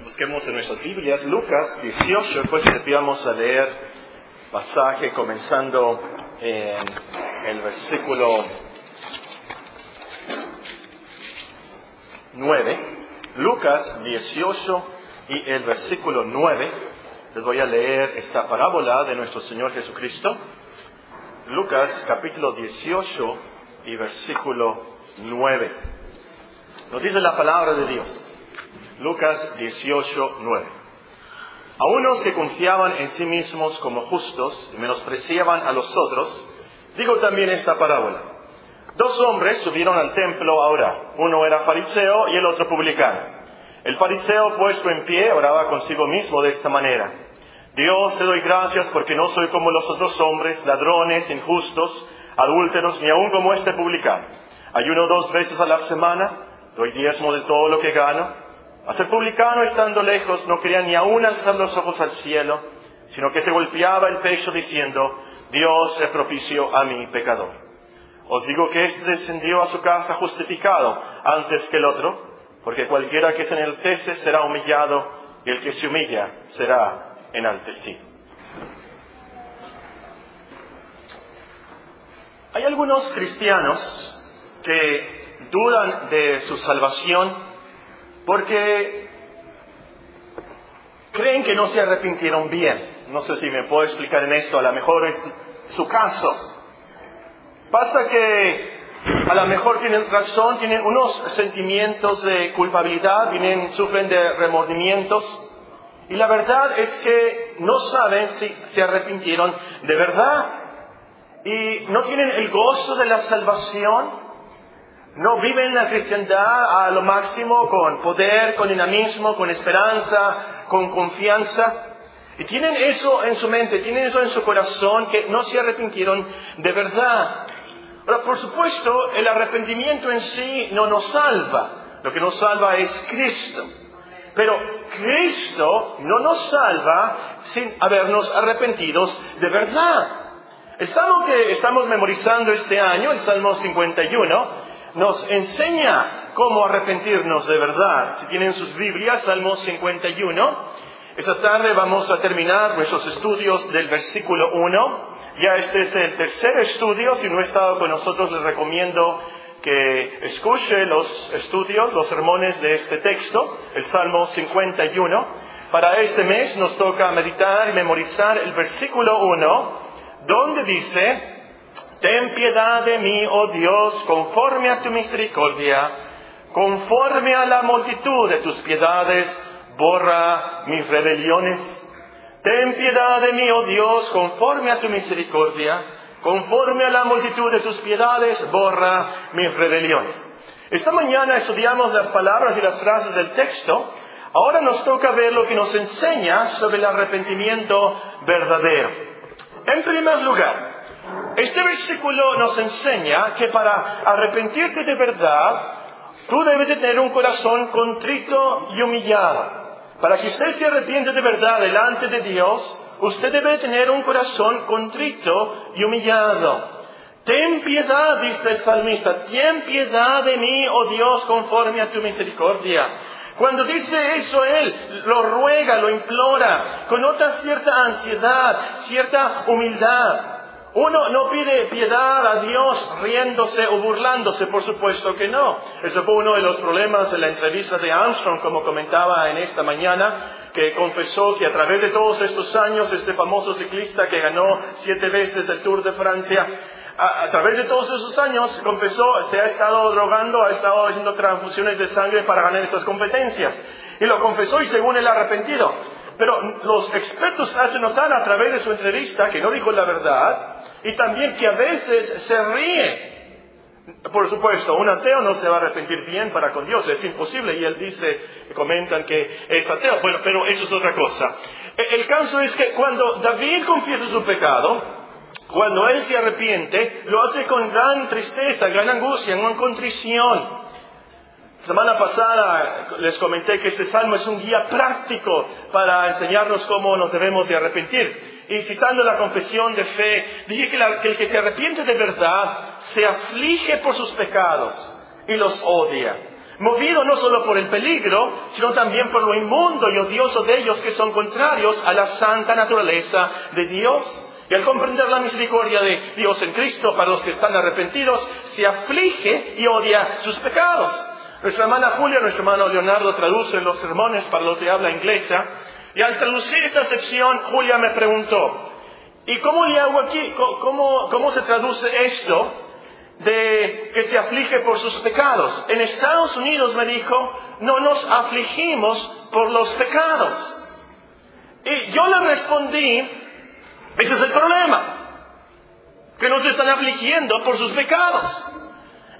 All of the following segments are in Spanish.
Busquemos en nuestras Biblias Lucas 18, pues empezamos a leer pasaje comenzando en el versículo 9. Lucas 18 y el versículo 9. Les voy a leer esta parábola de nuestro Señor Jesucristo. Lucas capítulo 18 y versículo 9. Nos dice la palabra de Dios. Lucas 18, 9. A unos que confiaban en sí mismos como justos y menospreciaban a los otros, digo también esta parábola. Dos hombres subieron al templo a orar. Uno era fariseo y el otro publicano. El fariseo puesto en pie oraba consigo mismo de esta manera. Dios te doy gracias porque no soy como los otros hombres, ladrones, injustos, adúlteros, ni aun como este publicano. Ayuno dos veces a la semana, doy diezmo de todo lo que gano. Hasta el publicano, estando lejos, no quería ni aún alzar los ojos al cielo, sino que se golpeaba el pecho diciendo, Dios es propicio a mi pecador. Os digo que éste descendió a su casa justificado antes que el otro, porque cualquiera que se enaltece será humillado, y el que se humilla será enaltecido. Hay algunos cristianos que dudan de su salvación porque creen que no se arrepintieron bien. No sé si me puedo explicar en esto, a lo mejor es su caso. Pasa que a lo mejor tienen razón, tienen unos sentimientos de culpabilidad, sufren de remordimientos, y la verdad es que no saben si se arrepintieron de verdad, y no tienen el gozo de la salvación, no viven la cristiandad a lo máximo con poder, con dinamismo, con esperanza, con confianza. Y tienen eso en su mente, tienen eso en su corazón, que no se arrepintieron de verdad. Ahora, por supuesto, el arrepentimiento en sí no nos salva. Lo que nos salva es Cristo. Pero Cristo no nos salva sin habernos arrepentidos de verdad. El salmo que estamos memorizando este año, el Salmo 51, nos enseña cómo arrepentirnos de verdad. Si tienen sus Biblias, Salmo 51, esta tarde vamos a terminar nuestros estudios del versículo 1. Ya este es el tercer estudio. Si no ha estado con nosotros, les recomiendo que escuche los estudios, los sermones de este texto, el Salmo 51. Para este mes nos toca meditar y memorizar el versículo 1, donde dice, Ten piedad de mí, oh Dios, conforme a tu misericordia, conforme a la multitud de tus piedades, borra mis rebeliones. Ten piedad de mí, oh Dios, conforme a tu misericordia, conforme a la multitud de tus piedades, borra mis rebeliones. Esta mañana estudiamos las palabras y las frases del texto. Ahora nos toca ver lo que nos enseña sobre el arrepentimiento verdadero. En primer lugar, este versículo nos enseña que para arrepentirte de verdad, tú debes de tener un corazón contrito y humillado. Para que usted se arrepiente de verdad delante de Dios, usted debe tener un corazón contrito y humillado. Ten piedad, dice el salmista, ten piedad de mí, oh Dios, conforme a tu misericordia. Cuando dice eso Él, lo ruega, lo implora, conota cierta ansiedad, cierta humildad. Uno no pide piedad a Dios riéndose o burlándose, por supuesto que no. Eso fue uno de los problemas en la entrevista de Armstrong, como comentaba en esta mañana, que confesó que a través de todos estos años, este famoso ciclista que ganó siete veces el Tour de Francia, a, a, través de todos esos años, confesó, se ha estado drogando, ha estado haciendo transfusiones de sangre para ganar estas competencias. Y lo confesó y según él arrepentido. Pero los expertos hacen notar a través de su entrevista que no dijo la verdad y también que a veces se ríe. Por supuesto, un ateo no se va a arrepentir bien para con Dios, es imposible. Y él dice, comentan que es ateo. Bueno, pero eso es otra cosa. El caso es que cuando David confiesa su pecado, cuando él se arrepiente, lo hace con gran tristeza, gran angustia, gran contrición. Semana pasada les comenté que este salmo es un guía práctico para enseñarnos cómo nos debemos de arrepentir. Y citando la confesión de fe, dije que, que, el que se arrepiente de verdad se aflige por sus pecados y los odia. movido no solo por el peligro, sino también por lo inmundo y odioso de ellos que son contrarios a la santa naturaleza de Dios. Y al comprender la misericordia de Dios en Cristo para los que están arrepentidos, se aflige y odia sus pecados. Nuestra hermana Julia, nuestro hermano Leonardo traduce los sermones para los que habla inglesa. Y al traducir esta sección, Julia me preguntó, ¿y cómo le hago aquí? ¿Cómo, cómo se traduce esto de que se aflige por sus pecados? En Estados Unidos me dijo, no nos afligimos por los pecados. Y yo le respondí, ese es el problema. Que nos están afligiendo por sus pecados.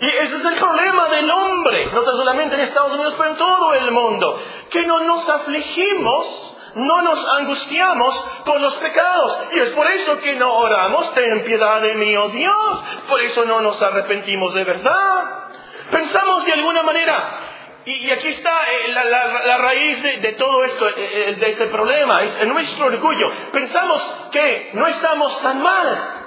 Y ese es el problema del hombre, no tan solamente en Estados Unidos, pero en todo el mundo. Que no nos afligimos, no nos angustiamos por los pecados. Y es por eso que no oramos, ten piedad de mí, oh Dios. Por eso no nos arrepentimos de verdad. Pensamos de alguna manera, y, aquí está eh, la, raíz de, todo esto, eh, eh, de este problema, es nuestro orgullo. Pensamos que no estamos tan mal.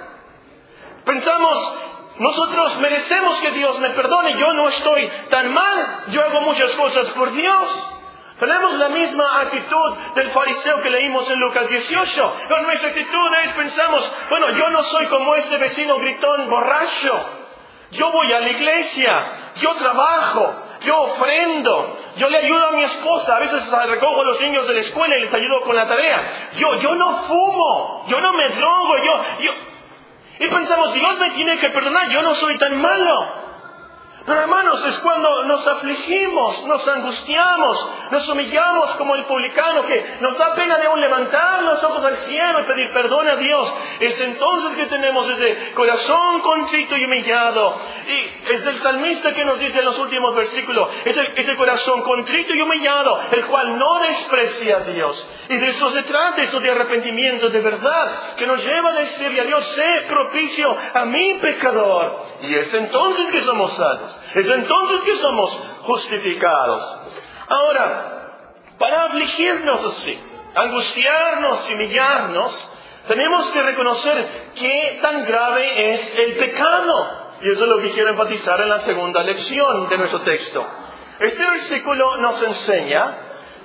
Pensamos, nosotros merecemos que Dios me perdone, yo no estoy tan mal, yo hago muchas cosas por Dios. Tenemos la misma actitud del fariseo que leímos en Lucas 18. Pero nuestra actitud es, pensamos, bueno, yo no soy como ese vecino gritón borracho. Yo voy a la iglesia, yo trabajo, yo ofrendo, yo le ayudo a mi esposa, a veces recojo a los niños de la escuela y les ayudo con la tarea. Yo, yo no fumo, yo no me drogo, yo, yo... Y pensamos, Dios me tiene que perdonar, yo no soy tan malo. Pero hermanos, es cuando nos afligimos, nos angustiamos, nos humillamos como el publicano que nos da pena de aún levantar los ojos al cielo y pedir perdón a Dios. Es entonces que tenemos ese corazón contrito y humillado. Y es el salmista que nos dice en los últimos versículos, es el, ese corazón contrito y humillado, el cual no desprecia a Dios. Y de eso se trata, eso de arrepentimiento de verdad, que nos lleva a decirle a Dios, sé propicio a mi pecador. Y es entonces que somos salvos. Es entonces que somos justificados. Ahora, para afligirnos así, angustiarnos, humillarnos, tenemos que reconocer qué tan grave es el pecado. Y eso es lo que quiero enfatizar en la segunda lección de nuestro texto. Este versículo nos enseña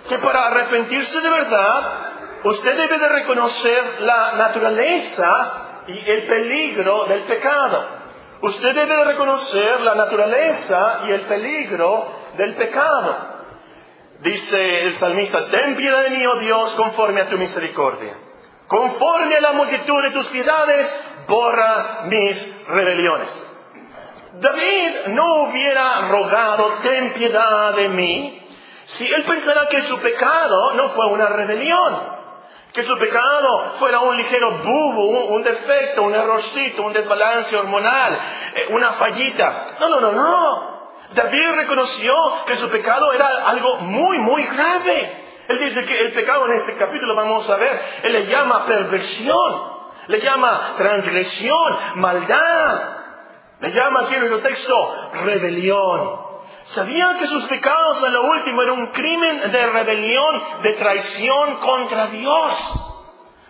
que para arrepentirse de verdad, usted debe de reconocer la naturaleza y el peligro del pecado. Usted debe reconocer la naturaleza y el peligro del pecado. Dice el salmista, ten piedad de mí, oh Dios, conforme a tu misericordia. Conforme a la multitud de tus piedades, borra mis rebeliones. David no hubiera rogado, ten piedad de mí, si él pensara que su pecado no fue una rebelión que su pecado fuera un ligero bubo, un, defecto, un errorcito, un desbalance hormonal, eh, una fallita. No, no, no, no. David reconoció que su pecado era algo muy, muy grave. Él dice que el pecado en este capítulo, vamos a ver, él le llama perversión, le llama transgresión, maldad, le llama aquí en nuestro texto rebelión. Sabían que sus pecados en lo último era un crimen de rebelión, de traición contra Dios.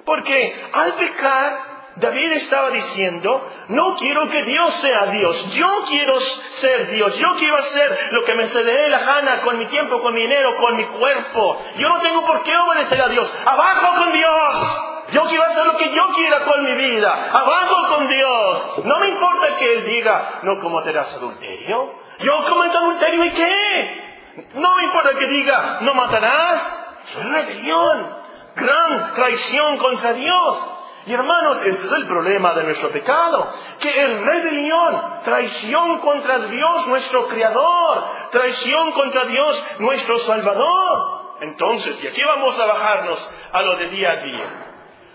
Porque al pecar, David estaba diciendo, no quiero que Dios sea Dios, yo quiero ser Dios, yo quiero hacer lo que me se dé la gana con mi tiempo, con mi dinero, con mi cuerpo. Yo no tengo por qué obedecer a Dios. Abajo con Dios. Yo quiero hacer lo que yo quiera con mi vida. Abajo con Dios. No me importa que Él diga, no cometerás adulterio. Yo cometo adulterio y qué? No me importa que diga, no matarás. Rebelión. Gran traición contra Dios. Y hermanos, ese es el problema de nuestro pecado, que es rebelión, traición contra Dios nuestro Creador, traición contra Dios nuestro Salvador. Entonces, y aquí vamos a bajarnos a lo de día a día.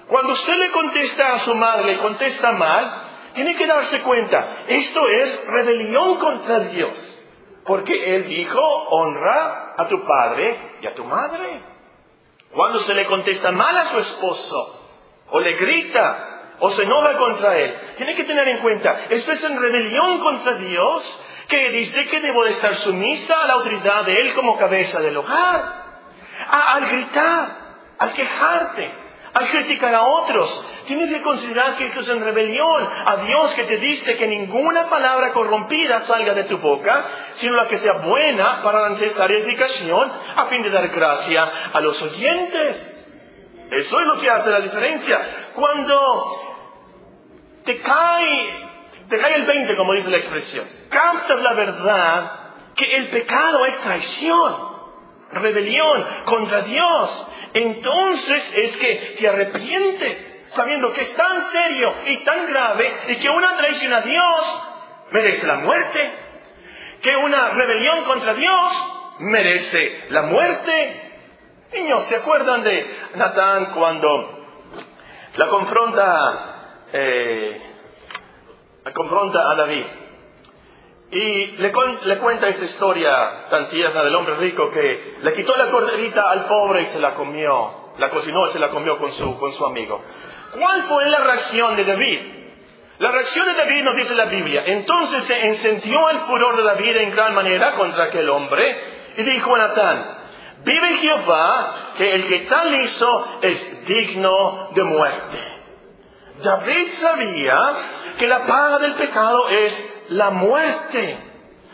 Cuando usted le contesta a su madre, le contesta mal, tiene que darse cuenta, esto es rebelión contra Dios. Porque Él dijo, honra a tu padre y a tu madre. Cuando se le contesta mal a su esposo, o le grita, o se enoja contra él, tiene que tener en cuenta, esto es en rebelión contra Dios, que dice que debo de estar sumisa a la autoridad de Él como cabeza del hogar. al gritar, al quejarte, al criticar a otros. Tienes que considerar que esto es en rebelión a Dios que te dice que ninguna palabra corrompida salga de tu boca, sino la que sea buena para la necesaria edificación a fin de dar gracia a los oyentes. Eso es lo que hace la diferencia. Cuando te cae, te cae el 20, como dice la expresión, captas la verdad que el pecado es traición, rebelión contra Dios entonces es que te arrepientes sabiendo que es tan serio y tan grave y que una traición a Dios merece la muerte, que una rebelión contra Dios merece la muerte. Niños, ¿se acuerdan de Natán cuando la confronta, eh, la confronta a David? Y le, cuenta esa historia tan tierna del hombre rico que le quitó la corderita al pobre y se la comió, la cocinó y se la comió con su, con su amigo. ¿Cuál fue la reacción de David? La reacción de David nos dice la Biblia. Entonces se encendió el furor de David en gran manera contra aquel hombre y dijo a Natán, vive Jehová que el que tal hizo es digno de muerte. David sabía que la paga del pecado es la muerte.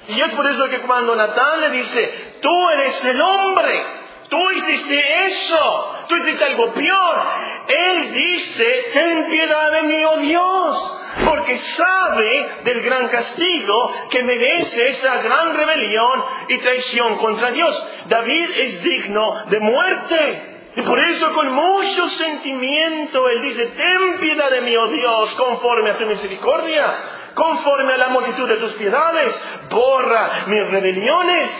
Y es por eso que cuando Natán le dice, tú eres el hombre, tú hiciste eso, tú hiciste algo peor, él dice, ten piedad de mí, oh Dios, porque sabe del gran castigo que merece esa gran rebelión y traición contra Dios. David es digno de muerte. Y por eso con mucho sentimiento Él dice, ten piedad de mí, oh Dios, conforme a tu misericordia conforme a la multitud de tus piedades, borra mis rebeliones.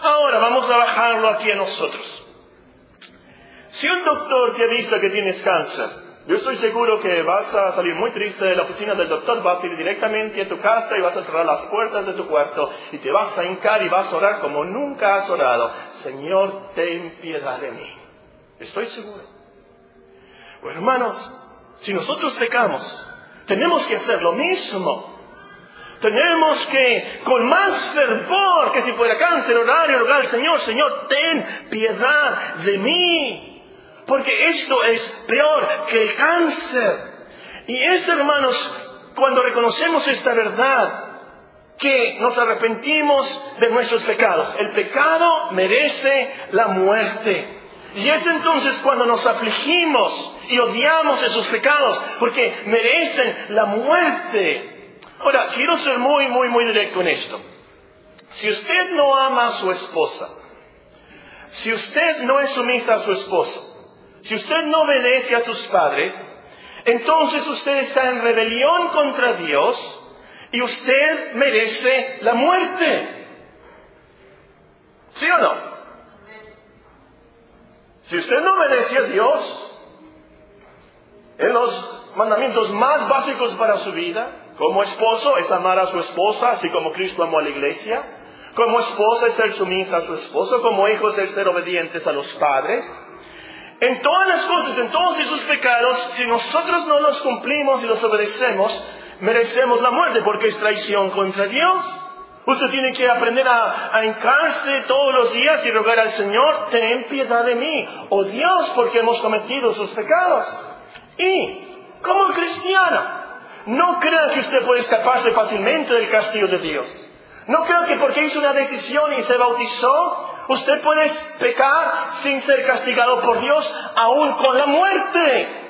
Ahora vamos a bajarlo aquí a nosotros. Si un doctor te avisa que tienes cáncer, yo estoy seguro que vas a salir muy triste de la oficina del doctor, vas a ir directamente a tu casa y vas a cerrar las puertas de tu cuarto y te vas a hincar y vas a orar como nunca has orado. Señor, ten piedad de mí. Estoy seguro. Bueno, hermanos, si nosotros pecamos, tenemos que hacer lo mismo. Tenemos que, con más fervor que si fuera cáncer, orar y rogar al Señor, Señor, ten piedad de mí. Porque esto es peor que el cáncer. Y es, hermanos, cuando reconocemos esta verdad, que nos arrepentimos de nuestros pecados. El pecado merece la muerte. Y es entonces cuando nos afligimos y odiamos esos pecados, porque merecen la muerte. Ahora, quiero ser muy, muy, muy directo en esto. Si usted no ama a su esposa, si usted no es sumisa a su esposo, si usted no obedece a sus padres, entonces usted está en rebelión contra Dios y usted merece la muerte. ¿Sí o no? Si usted no obedece a Dios en los mandamientos más básicos para su vida, como esposo es amar a su esposa, así como Cristo amó a la iglesia. Como esposa es ser sumisa a su esposo, como hijos es ser obedientes a los padres. En todas las cosas, en todos esos pecados, si nosotros no los cumplimos y los obedecemos, merecemos la muerte porque es traición contra Dios. Usted tiene que aprender a, a todos los días y rogar al Señor, ten piedad de mí, oh Dios, porque hemos cometido sus pecados. Y, como cristiano, no crea que usted puede escaparse fácilmente del castigo de Dios. No crea que porque hizo una decisión y se bautizó, usted puede pecar sin ser castigado por Dios, aún con la muerte.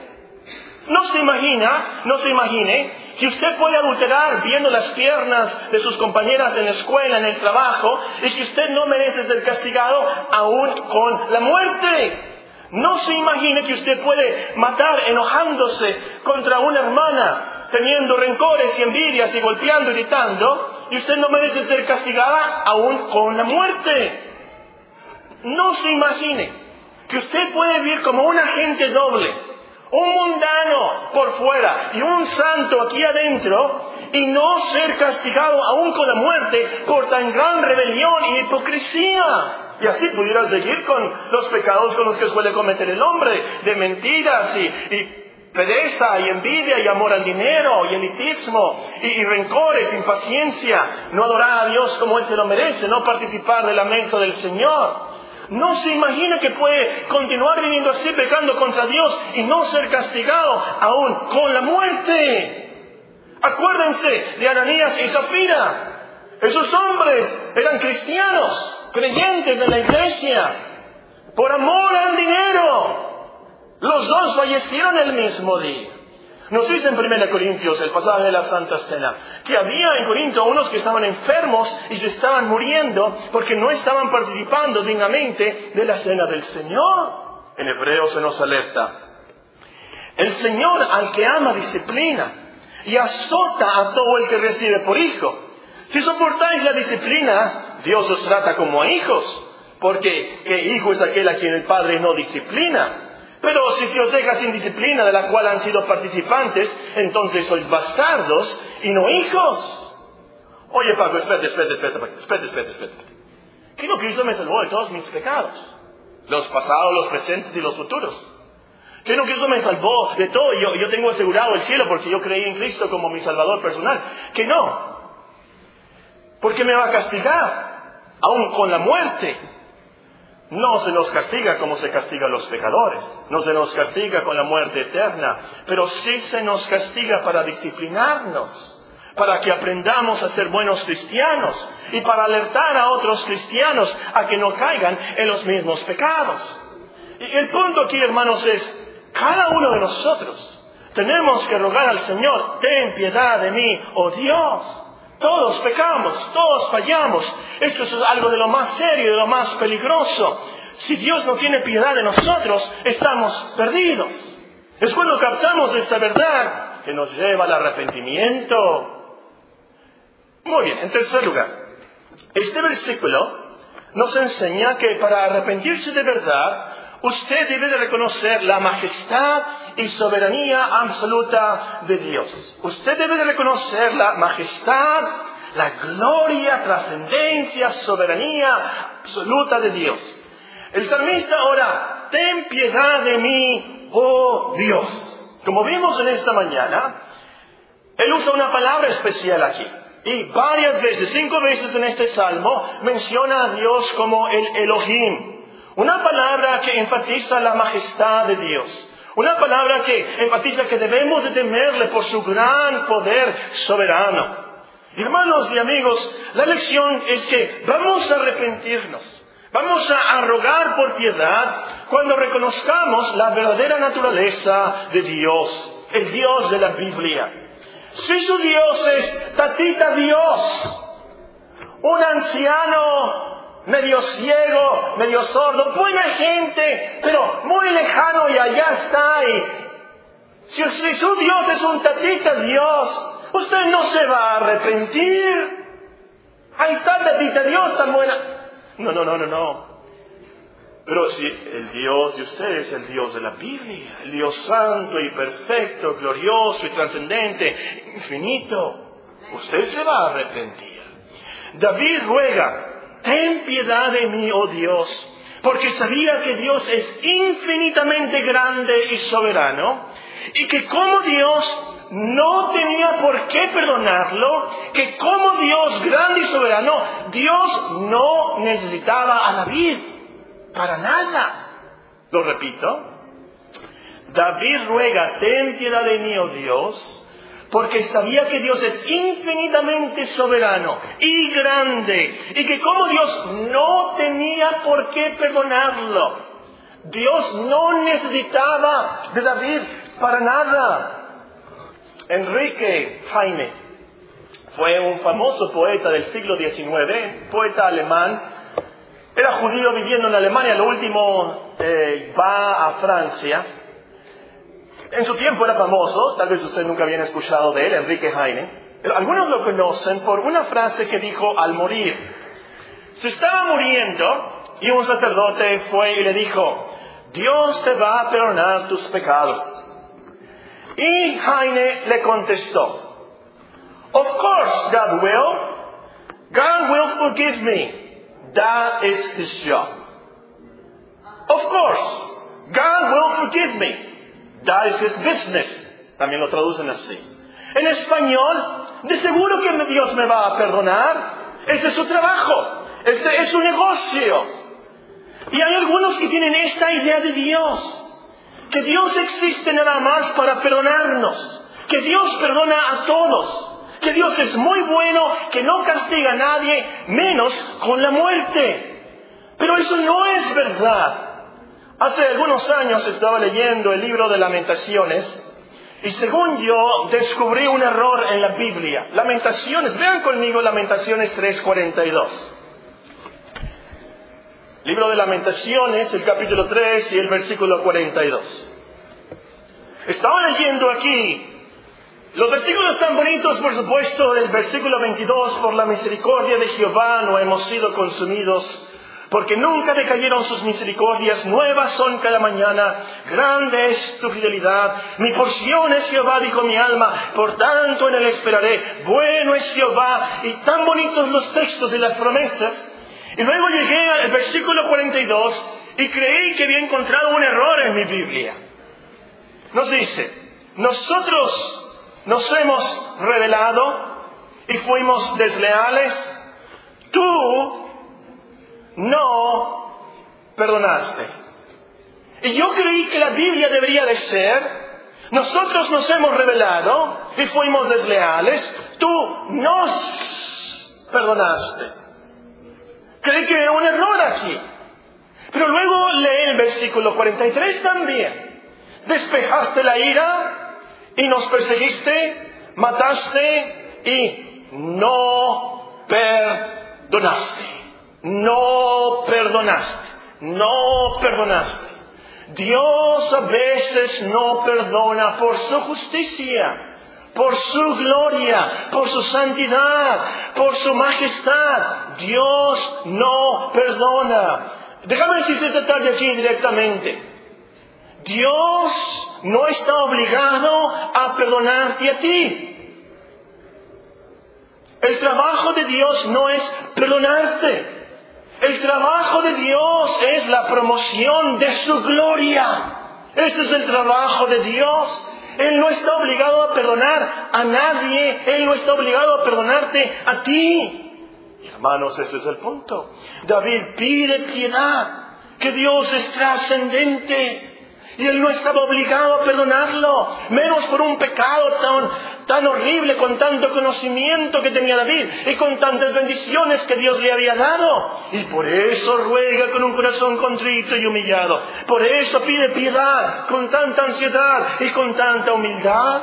No se imagina, no se imagine que usted puede adulterar viendo las piernas de sus compañeras en la escuela, en el trabajo, y que usted no merece ser castigado aún con la muerte. No se imagine que usted puede matar enojándose contra una hermana, teniendo rencores y envidias y golpeando y gritando, y usted no merece ser castigada aún con la muerte. No se imagine que usted puede vivir como un agente doble un mundano por fuera y un santo aquí adentro, y no ser castigado aún con la muerte por tan gran rebelión y hipocresía. Y así pudiera seguir con los pecados con los que suele cometer el hombre, de mentiras y, pereza y envidia y amor al dinero y elitismo y, y, rencores, impaciencia, no adorar a Dios como Él se lo merece, no participar de la mesa del Señor. No se imagina que puede continuar viviendo así, pecando contra Dios y no ser castigado aún con la muerte. Acuérdense de Ananías y Zafira. Esos hombres eran cristianos, creyentes de la iglesia, por amor al dinero. Los dos fallecieron el mismo día. Nos dice en 1 Corintios, el pasaje de la Santa Cena, que había en Corinto unos que estaban enfermos y se estaban muriendo porque no estaban participando dignamente de la cena del Señor. En hebreo se nos alerta. El Señor al que ama disciplina y azota a todo el que recibe por hijo. Si soportáis la disciplina, Dios os trata como a hijos, porque ¿qué hijo es aquel a quien el Padre no disciplina? Pero si se os deja sin disciplina de la cual han sido participantes, entonces sois bastardos y no hijos. Oye, Paco, espérate, espérate, espérate, espérate, espérate, espérate. ¿Qué no Cristo me salvó de todos mis pecados? Los pasados, los presentes y los futuros. ¿Qué no Cristo me salvó de todo? Yo, yo tengo asegurado el cielo porque yo creí en Cristo como mi salvador personal. Que no. Porque me va a castigar, aún con la muerte. No se nos castiga como se castiga a los pecadores, no se nos castiga con la muerte eterna, pero sí se nos castiga para disciplinarnos, para que aprendamos a ser buenos cristianos y para alertar a otros cristianos a que no caigan en los mismos pecados. Y el punto aquí, hermanos, es, cada uno de nosotros tenemos que rogar al Señor, ten piedad de mí, oh Dios. Todos pecamos, todos fallamos. Esto es algo de lo más serio, de lo más peligroso. Si Dios no tiene piedad de nosotros, estamos perdidos. Es cuando captamos esta verdad que nos lleva al arrepentimiento. Muy bien, en tercer lugar, este versículo nos enseña que para arrepentirse de verdad, usted debe de reconocer la majestad y soberanía absoluta de Dios. Usted debe de reconocer la majestad, la gloria, trascendencia, soberanía absoluta de Dios. El salmista ora, ten piedad de mí, oh Dios. Como vimos en esta mañana, él usa una palabra especial aquí. Y varias veces, cinco veces en este salmo, menciona a Dios como el Elohim. Una palabra que enfatiza la majestad de Dios. Una palabra que enfatiza que debemos de temerle por su gran poder soberano. Hermanos y amigos, la lección es que vamos a arrepentirnos. Vamos a rogar por piedad cuando reconozcamos la verdadera naturaleza de Dios, el Dios de la Biblia. Si su Dios es Tatita Dios, un anciano medio ciego, medio sordo, buena gente, pero muy lejano y allá está. Y si, su Dios es un tatita Dios, usted no se va a arrepentir. Ahí está tatita Dios tan buena. No, no, no, no, no. Pero si el Dios de usted es el Dios de la Biblia, el Dios santo y perfecto, glorioso y trascendente, infinito, usted se va a arrepentir. David ruega ten piedad de mí, oh Dios, porque sabía que Dios es infinitamente grande y soberano, y que como Dios no tenía por qué perdonarlo, que como Dios grande y soberano, Dios no necesitaba a David para nada. Lo repito, David ruega, ten piedad de mí, oh Dios, porque sabía que Dios es infinitamente soberano y grande, y que como Dios no tenía por qué perdonarlo, Dios no necesitaba de David para nada. Enrique Jaime fue un famoso poeta del siglo XIX, poeta alemán, era judío viviendo en Alemania, lo último eh, va a Francia, en su tiempo era famoso, tal vez usted nunca había escuchado de él, Enrique Heine. Algunos lo conocen por una frase que dijo al morir. Se estaba muriendo y un sacerdote fue y le dijo, Dios te va a perdonar tus pecados. Y Heine le contestó, Of course God will. God will forgive me. That is his job. Of course, God will forgive me. Is his business. También lo traducen así. En español, de seguro que Dios me va a perdonar. Ese es su trabajo. Este es su negocio. Y hay algunos que tienen esta idea de Dios, que Dios existe nada más para perdonarnos, que Dios perdona a todos, que Dios es muy bueno, que no castiga a nadie, menos con la muerte. Pero eso no es verdad. Hace algunos años estaba leyendo el libro de lamentaciones y según yo descubrí un error en la Biblia. Lamentaciones, vean conmigo Lamentaciones 3:42. Libro de Lamentaciones, el capítulo 3 y el versículo 42. Estaba leyendo aquí los versículos tan bonitos, por supuesto, del versículo 22, por la misericordia de Jehová no hemos sido consumidos porque nunca decayeron sus misericordias, nuevas son cada mañana, grande es tu fidelidad. Mi porción es Jehová, dijo mi alma, por tanto en él esperaré. Bueno es Jehová, y tan bonitos los textos y las promesas. Y luego llegué al versículo 42 y creí que había encontrado un error en mi Biblia. Nos dice, nosotros nos hemos revelado y fuimos desleales. Tú no perdonaste. Y yo creí que la Biblia debería de ser, nosotros nos hemos revelado y fuimos desleales, tú nos perdonaste. Creí que era un error aquí. Pero luego lee el versículo 43 también. Despejaste la ira y nos perseguiste, mataste y no perdonaste no perdonaste, no perdonaste. Dios a veces no perdona por su justicia, por su gloria, por su santidad, por su majestad. Dios no perdona. Déjame decirte esta tarde aquí directamente. Dios no está obligado a perdonarte a ti. El trabajo de Dios no es perdonarte. El trabajo de Dios es la promoción de su gloria. Este es el trabajo de Dios. Él no está obligado a perdonar a nadie. Él no está obligado a perdonarte a ti. Hermanos, ese es el punto. David pide piedad, que Dios es trascendente. Y él no estaba obligado a perdonarlo, menos por un pecado tan, tan horrible, con tanto conocimiento que tenía David y con tantas bendiciones que Dios le había dado. Y por eso ruega con un corazón contrito y humillado. Por eso pide piedad con tanta ansiedad y con tanta humildad.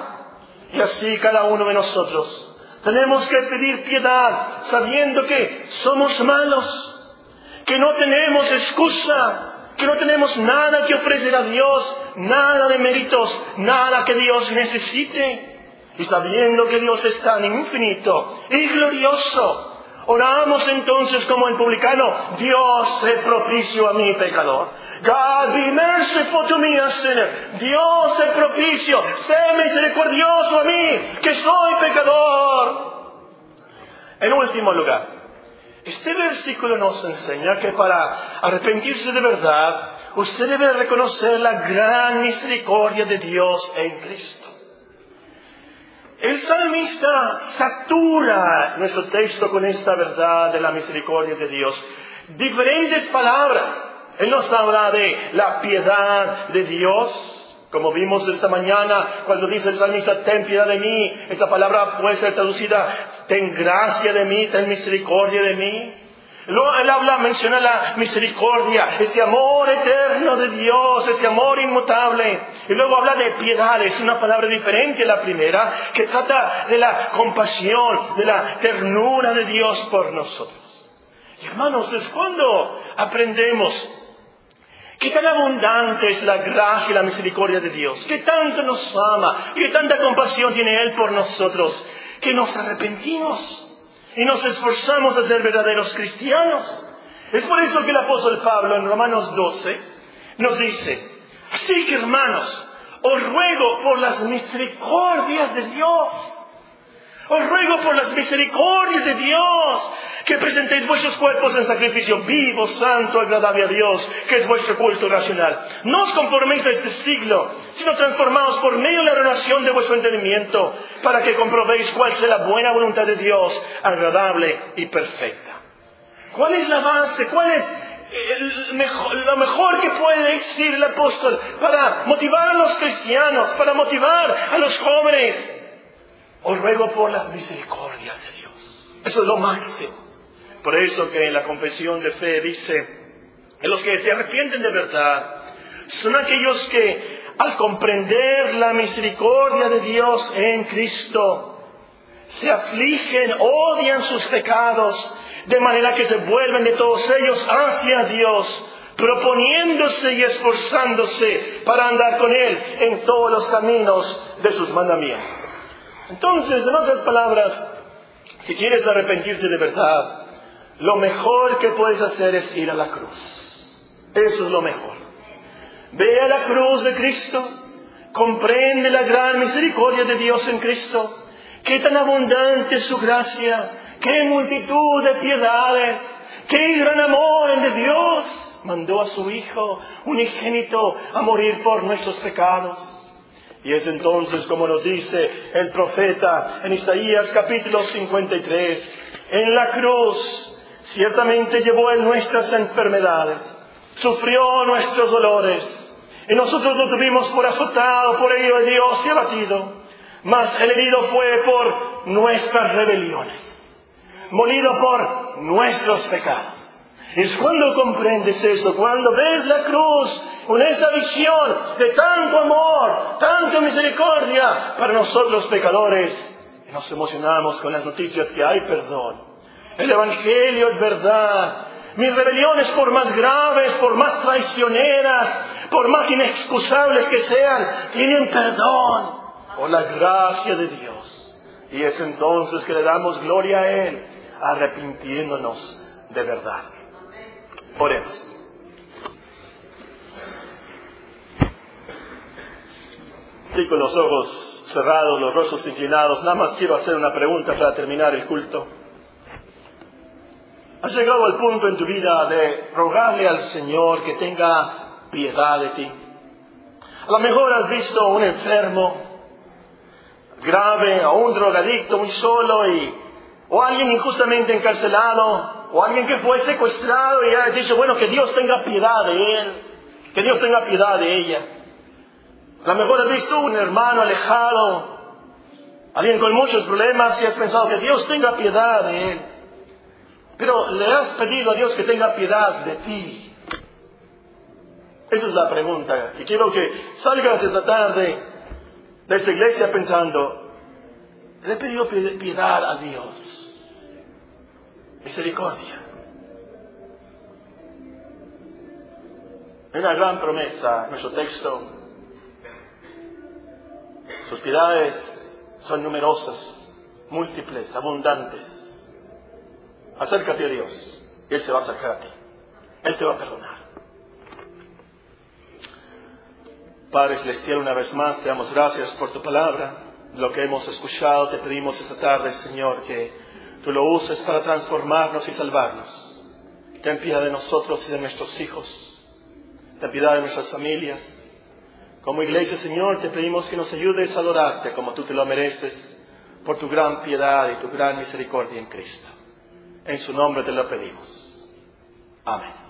Y así cada uno de nosotros tenemos que pedir piedad sabiendo que somos malos, que no tenemos excusa que no tenemos nada que ofrecer a Dios, nada de méritos, nada que Dios necesite. Y sabiendo que Dios es tan infinito y glorioso, oramos entonces como el publicano, Dios se propicio a mi pecador. God be merciful to me, a sinner. Dios se propicio, sé misericordioso a mí, que soy pecador. En último lugar, este versículo nos enseña que para arrepentirse de verdad, usted debe reconocer la gran misericordia de Dios en Cristo. El salmista satura nuestro texto con esta verdad de la misericordia de Dios. Diferentes palabras. Él nos habla de la piedad de Dios, como vimos esta mañana, cuando dice el salmista, ten piedad de mí, esa palabra puede ser traducida, ten gracia de mí, ten misericordia de mí. Él habla, menciona la misericordia, ese amor eterno de Dios, ese amor inmutable. Y luego habla de piedad, es una palabra diferente a la primera, que trata de la compasión, de la ternura de Dios por nosotros. Y hermanos, es cuando aprendemos Qué tan abundante es la gracia y la misericordia de Dios. Qué tanto nos ama. Qué tanta compasión tiene Él por nosotros. Que nos arrepentimos y nos esforzamos a ser verdaderos cristianos. Es por eso que el apóstol Pablo en Romanos 12 nos dice, así que hermanos, os ruego por las misericordias de Dios os ruego por las misericordias de Dios que presentéis vuestros cuerpos en sacrificio vivo, santo, agradable a Dios, que es vuestro culto racional. No os conforméis a este siglo, sino transformaos por medio de la renovación de vuestro entendimiento, para que comprobéis cuál sea la buena voluntad de Dios, agradable y perfecta. ¿Cuál es la base? ¿Cuál es lo mejor que puede decir el apóstol para motivar a los cristianos, para motivar a los jóvenes. Os ruego por las misericordias de Dios. Eso es lo máximo. Por eso que en la confesión de fe dice que los que se arrepienten de verdad son aquellos que al comprender la misericordia de Dios en Cristo, se afligen, odian sus pecados, de manera que se vuelven de todos ellos hacia Dios, proponiéndose y esforzándose para andar con Él en todos los caminos de sus mandamientos. Entonces, en otras palabras, si quieres arrepentirte de verdad, lo mejor que puedes hacer es ir a la cruz. Eso es lo mejor. Ve a la cruz de Cristo, comprende la gran misericordia de Dios en Cristo, qué tan abundante es su gracia, qué multitud de piedades, qué gran amor de Dios mandó a su Hijo unigénito a morir por nuestros pecados. Y es entonces como nos dice el profeta en Isaías capítulo 53, en la cruz ciertamente llevó en nuestras enfermedades, sufrió nuestros dolores, y nosotros lo tuvimos por azotado, por ello de Dios y abatido, mas el herido fue por nuestras rebeliones, molido por nuestros pecados. Es cuando comprendes eso, cuando ves la cruz con esa visión de tanto amor, tanta misericordia para nosotros pecadores, nos emocionamos con las noticias que hay perdón. El Evangelio es verdad. Mis rebeliones, por más graves, por más traicioneras, por más inexcusables que sean, tienen perdón por la gracia de Dios. Y es entonces que le damos gloria a Él, arrepintiéndonos de verdad. Oremos. Y con los ojos cerrados, los rostros inclinados, nada más quiero hacer una pregunta para terminar el culto. ¿Has llegado al punto en tu vida de rogarle al Señor que tenga piedad de ti? A lo mejor has visto un enfermo grave, a un drogadicto muy solo y, o alguien injustamente encarcelado o alguien que fue secuestrado y ha dicho, bueno, que Dios tenga piedad de él, que Dios tenga piedad de ella. A lo mejor has visto un hermano alejado, alguien con muchos problemas y has pensado que Dios tenga piedad de él. Pero le has pedido a Dios que tenga piedad de ti. Esa es la pregunta. Y quiero que salgas esta tarde de esta iglesia pensando, le he pedido piedad a Dios misericordia. Hay una gran promesa nuestro texto. Sus piedades son numerosas, múltiples, abundantes. Acércate a Dios Él se va a acercar a ti. Él te va a perdonar. Padre Celestial, una vez más te damos gracias por tu palabra, lo que hemos escuchado. Te pedimos esta tarde, Señor, que tú lo uses para transformarnos y salvarnos. Ten piedad de nosotros y de nuestros hijos. Ten piedad de nuestras familias. Como iglesia, Señor, te pedimos que nos ayudes a adorarte como tú te lo mereces por tu gran piedad y tu gran misericordia en Cristo. En su nombre te lo pedimos. Amén.